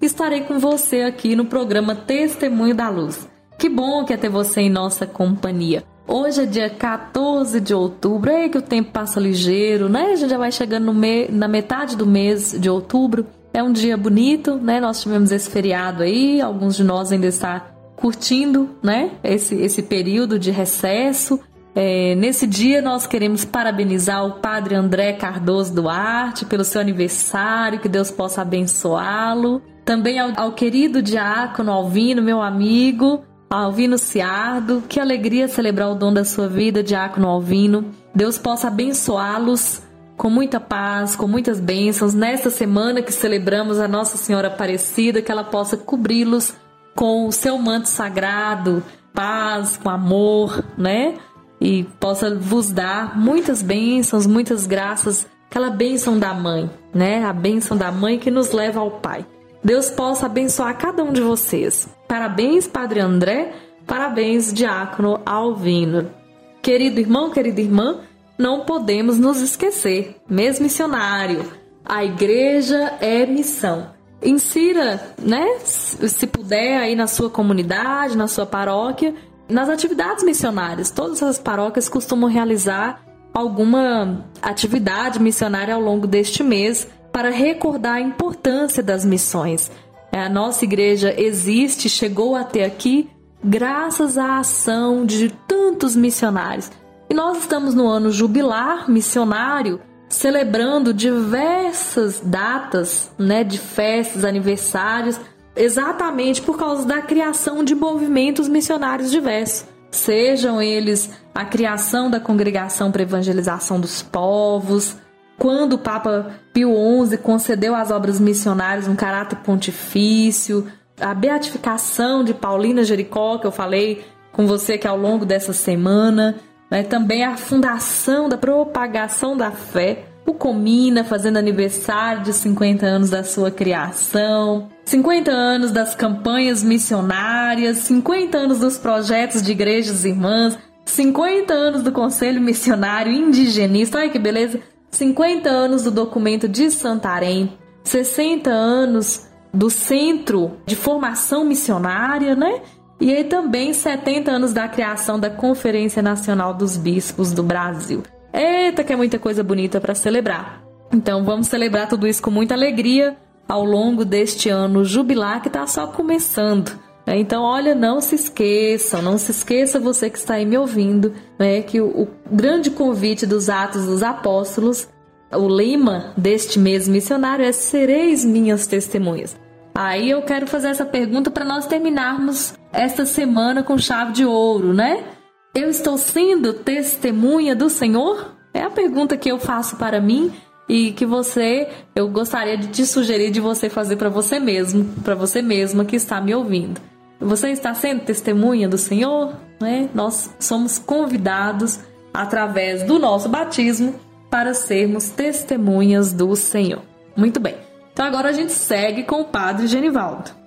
estarei com você aqui no programa Testemunho da Luz. Que bom que é ter você em nossa companhia. Hoje é dia 14 de outubro, é que o tempo passa ligeiro, né? A gente já vai chegando me... na metade do mês de outubro. É um dia bonito, né? Nós tivemos esse feriado aí, alguns de nós ainda estão curtindo, né? Esse, esse período de recesso. É, nesse dia nós queremos parabenizar o Padre André Cardoso Duarte pelo seu aniversário, que Deus possa abençoá-lo. Também ao, ao querido diácono Alvino, meu amigo, Alvino Ciardo. Que alegria celebrar o dom da sua vida, diácono Alvino. Deus possa abençoá-los com muita paz, com muitas bênçãos. Nesta semana que celebramos a Nossa Senhora Aparecida, que ela possa cobri-los com o seu manto sagrado, paz, com amor, né? E possa vos dar muitas bênçãos, muitas graças, aquela bênção da mãe, né? A bênção da mãe que nos leva ao Pai. Deus possa abençoar cada um de vocês. Parabéns, Padre André. Parabéns, Diácono Alvino. Querido irmão, querida irmã, não podemos nos esquecer, mesmo missionário, a igreja é missão. Insira, né, se puder aí na sua comunidade, na sua paróquia, nas atividades missionárias. Todas as paróquias costumam realizar alguma atividade missionária ao longo deste mês para recordar a importância das missões. A nossa igreja existe, chegou até aqui graças à ação de tantos missionários. E nós estamos no ano jubilar missionário, celebrando diversas datas, né, de festas, aniversários, exatamente por causa da criação de movimentos missionários diversos. Sejam eles a criação da Congregação para Evangelização dos Povos, quando o Papa Pio XI concedeu às obras missionárias um caráter pontifício, a beatificação de Paulina Jericó, que eu falei com você que ao longo dessa semana, né? também a fundação da propagação da fé, o Comina fazendo aniversário de 50 anos da sua criação, 50 anos das campanhas missionárias, 50 anos dos projetos de igrejas irmãs, 50 anos do Conselho Missionário Indigenista, ai que beleza! 50 anos do documento de Santarém, 60 anos do Centro de Formação Missionária, né? E aí também 70 anos da criação da Conferência Nacional dos Bispos do Brasil. Eita, que é muita coisa bonita para celebrar. Então vamos celebrar tudo isso com muita alegria ao longo deste ano jubilar que está só começando. né? Então, olha, não se esqueçam, não se esqueça você que está aí me ouvindo, né, que o, o grande convite dos Atos dos Apóstolos, o lema deste mês missionário é Sereis minhas testemunhas. Aí eu quero fazer essa pergunta para nós terminarmos esta semana com chave de ouro, né? Eu estou sendo testemunha do Senhor? É a pergunta que eu faço para mim e que você, eu gostaria de te sugerir de você fazer para você mesmo, para você mesma que está me ouvindo. Você está sendo testemunha do Senhor? Né? Nós somos convidados através do nosso batismo para sermos testemunhas do Senhor. Muito bem. Então agora a gente segue com o Padre Genivaldo.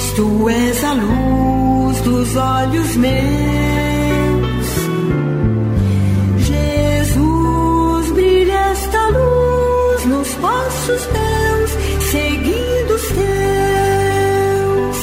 Jesus, tu és a luz dos olhos meus. Jesus, brilha esta luz nos passos teus, seguindo os teus.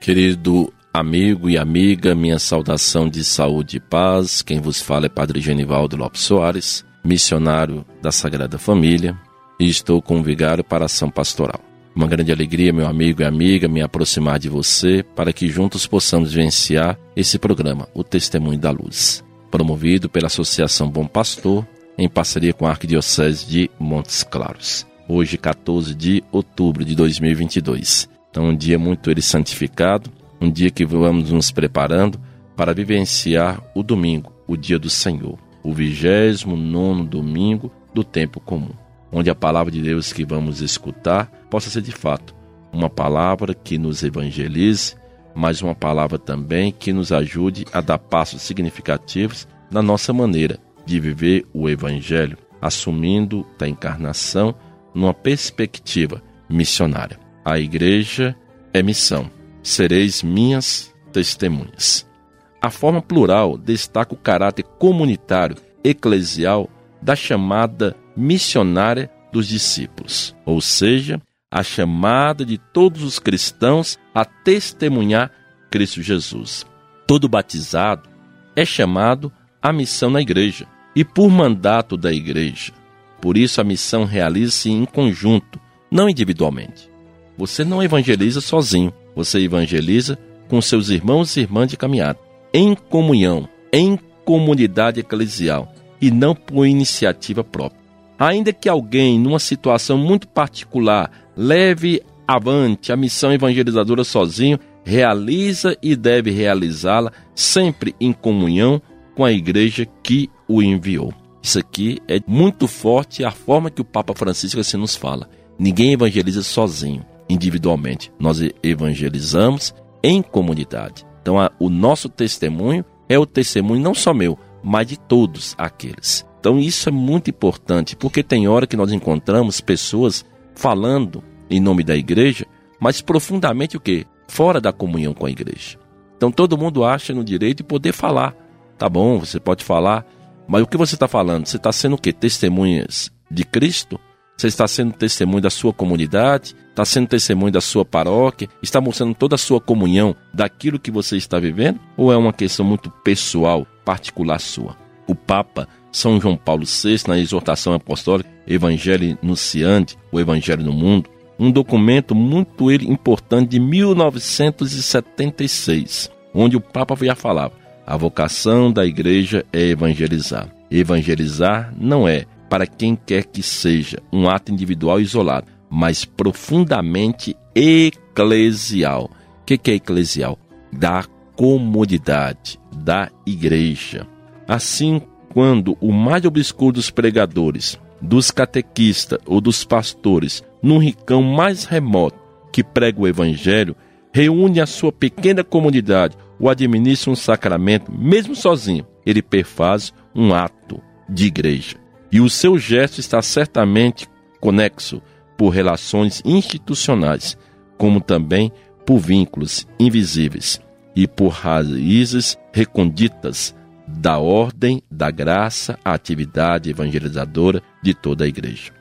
Querido amigo e amiga, minha saudação de saúde e paz. Quem vos fala é Padre Genivaldo Lopes Soares, missionário da Sagrada Família, e estou com o vigário para a ação pastoral. Uma grande alegria, meu amigo e amiga, me aproximar de você para que juntos possamos vivenciar esse programa, O Testemunho da Luz, promovido pela Associação Bom Pastor, em parceria com a Arquidiocese de Montes Claros. Hoje, 14 de outubro de 2022. Então, um dia muito ele santificado, um dia que vamos nos preparando para vivenciar o domingo, o dia do Senhor, o 29 domingo do tempo comum onde a palavra de Deus que vamos escutar possa ser de fato uma palavra que nos evangelize, mas uma palavra também que nos ajude a dar passos significativos na nossa maneira de viver o Evangelho, assumindo a encarnação numa perspectiva missionária. A igreja é missão. Sereis minhas testemunhas. A forma plural destaca o caráter comunitário, eclesial da chamada missionária dos discípulos, ou seja, a chamada de todos os cristãos a testemunhar Cristo Jesus. Todo batizado é chamado à missão na igreja e por mandato da igreja. Por isso a missão realiza-se em conjunto, não individualmente. Você não evangeliza sozinho, você evangeliza com seus irmãos e irmãs de caminhada, em comunhão, em comunidade eclesial e não por iniciativa própria. Ainda que alguém, numa situação muito particular, leve avante a missão evangelizadora sozinho, realiza e deve realizá-la sempre em comunhão com a igreja que o enviou. Isso aqui é muito forte a forma que o Papa Francisco assim nos fala. Ninguém evangeliza sozinho, individualmente. Nós evangelizamos em comunidade. Então, a, o nosso testemunho é o testemunho não só meu, mas de todos aqueles. Então isso é muito importante, porque tem hora que nós encontramos pessoas falando em nome da igreja, mas profundamente o que? Fora da comunhão com a igreja. Então todo mundo acha no direito de poder falar. Tá bom, você pode falar, mas o que você está falando? Você está sendo o quê? Testemunhas de Cristo? Você está sendo testemunho da sua comunidade? Está sendo testemunho da sua paróquia? Está mostrando toda a sua comunhão daquilo que você está vivendo? Ou é uma questão muito pessoal, particular sua? O Papa são João Paulo VI, na exortação apostólica Evangelho Nunciante, o Evangelho no Mundo, um documento muito importante de 1976, onde o Papa já falava: a vocação da igreja é evangelizar. Evangelizar não é, para quem quer que seja, um ato individual isolado, mas profundamente eclesial. O que, que é eclesial? Da comunidade, da igreja. Assim quando o mais obscuro dos pregadores, dos catequistas ou dos pastores, num rincão mais remoto que prega o evangelho, reúne a sua pequena comunidade ou administra um sacramento, mesmo sozinho, ele perfaz um ato de igreja. E o seu gesto está certamente conexo por relações institucionais, como também por vínculos invisíveis e por raízes recônditas da ordem, da graça, a atividade evangelizadora de toda a igreja.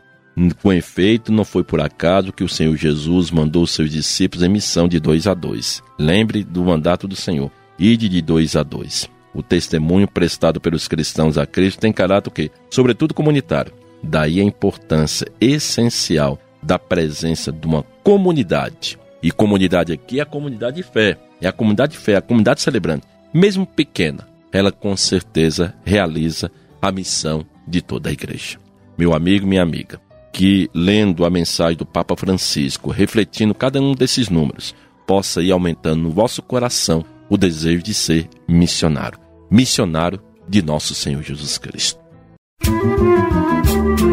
Com efeito, não foi por acaso que o Senhor Jesus mandou seus discípulos em missão de dois a dois. Lembre do mandato do Senhor, ide de dois a dois. O testemunho prestado pelos cristãos a Cristo tem caráter o quê? Sobretudo comunitário. Daí a importância essencial da presença de uma comunidade. E comunidade aqui é a comunidade de fé. É a comunidade de fé, a comunidade celebrante. Mesmo pequena, ela com certeza realiza a missão de toda a igreja. Meu amigo, minha amiga, que lendo a mensagem do Papa Francisco, refletindo cada um desses números, possa ir aumentando no vosso coração o desejo de ser missionário, missionário de nosso Senhor Jesus Cristo. Música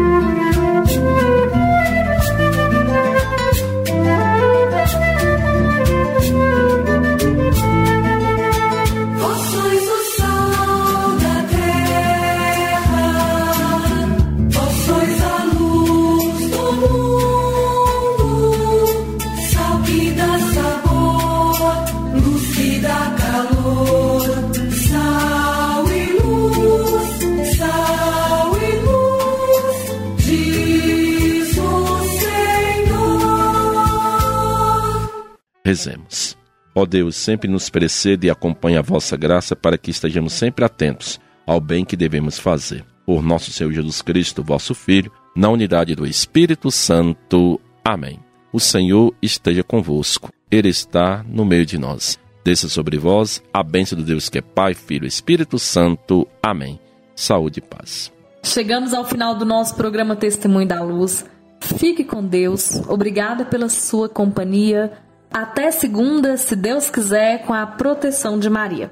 Rezemos. Ó Deus, sempre nos precede e acompanhe a vossa graça para que estejamos sempre atentos ao bem que devemos fazer. Por nosso Senhor Jesus Cristo, vosso Filho, na unidade do Espírito Santo. Amém. O Senhor esteja convosco. Ele está no meio de nós. Desça sobre vós a bênção do Deus que é Pai, Filho e Espírito Santo. Amém. Saúde e paz. Chegamos ao final do nosso programa Testemunho da Luz. Fique com Deus. Obrigada pela sua companhia. Até segunda, se Deus quiser, com a proteção de Maria.